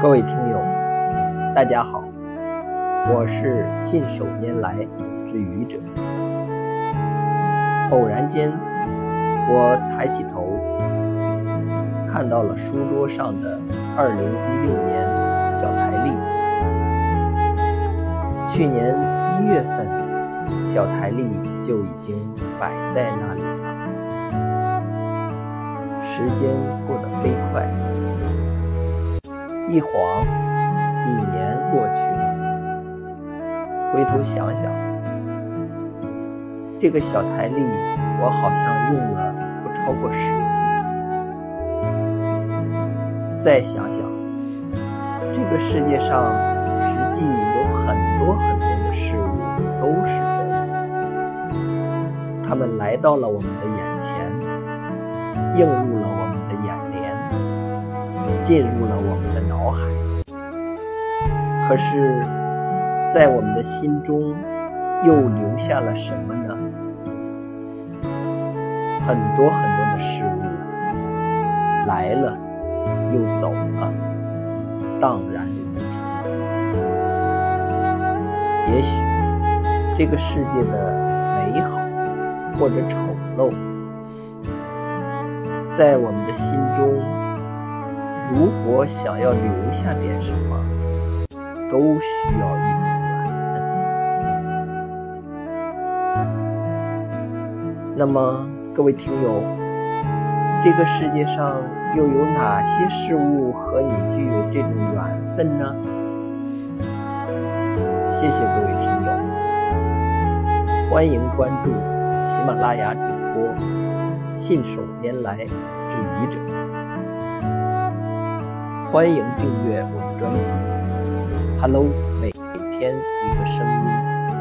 各位听友，大家好，我是信手拈来之愚者。偶然间，我抬起头，看到了书桌上的2016年小台历。去年一月份，小台历就已经摆在那里了。时间过得飞快。一晃，一年过去了。回头想想，这个小台历，我好像用了不超过十次。再想想，这个世界上实际有很多很多的事物都是这样，它们来到了我们的眼前，映入了，进入了我们的脑海。可是，在我们的心中，又留下了什么呢？很多很多的事物来了又走了，荡然无存。也许这个世界的美好或者丑陋，在我们的心中，如果想要留下点什么，都需要一种缘分。那么，各位听友，这个世界上又有哪些事物和你具有这种缘分呢？谢谢各位听友，欢迎关注喜马拉雅主播信手拈来之愚者，欢迎订阅我的专辑。Hello，每天一个声音。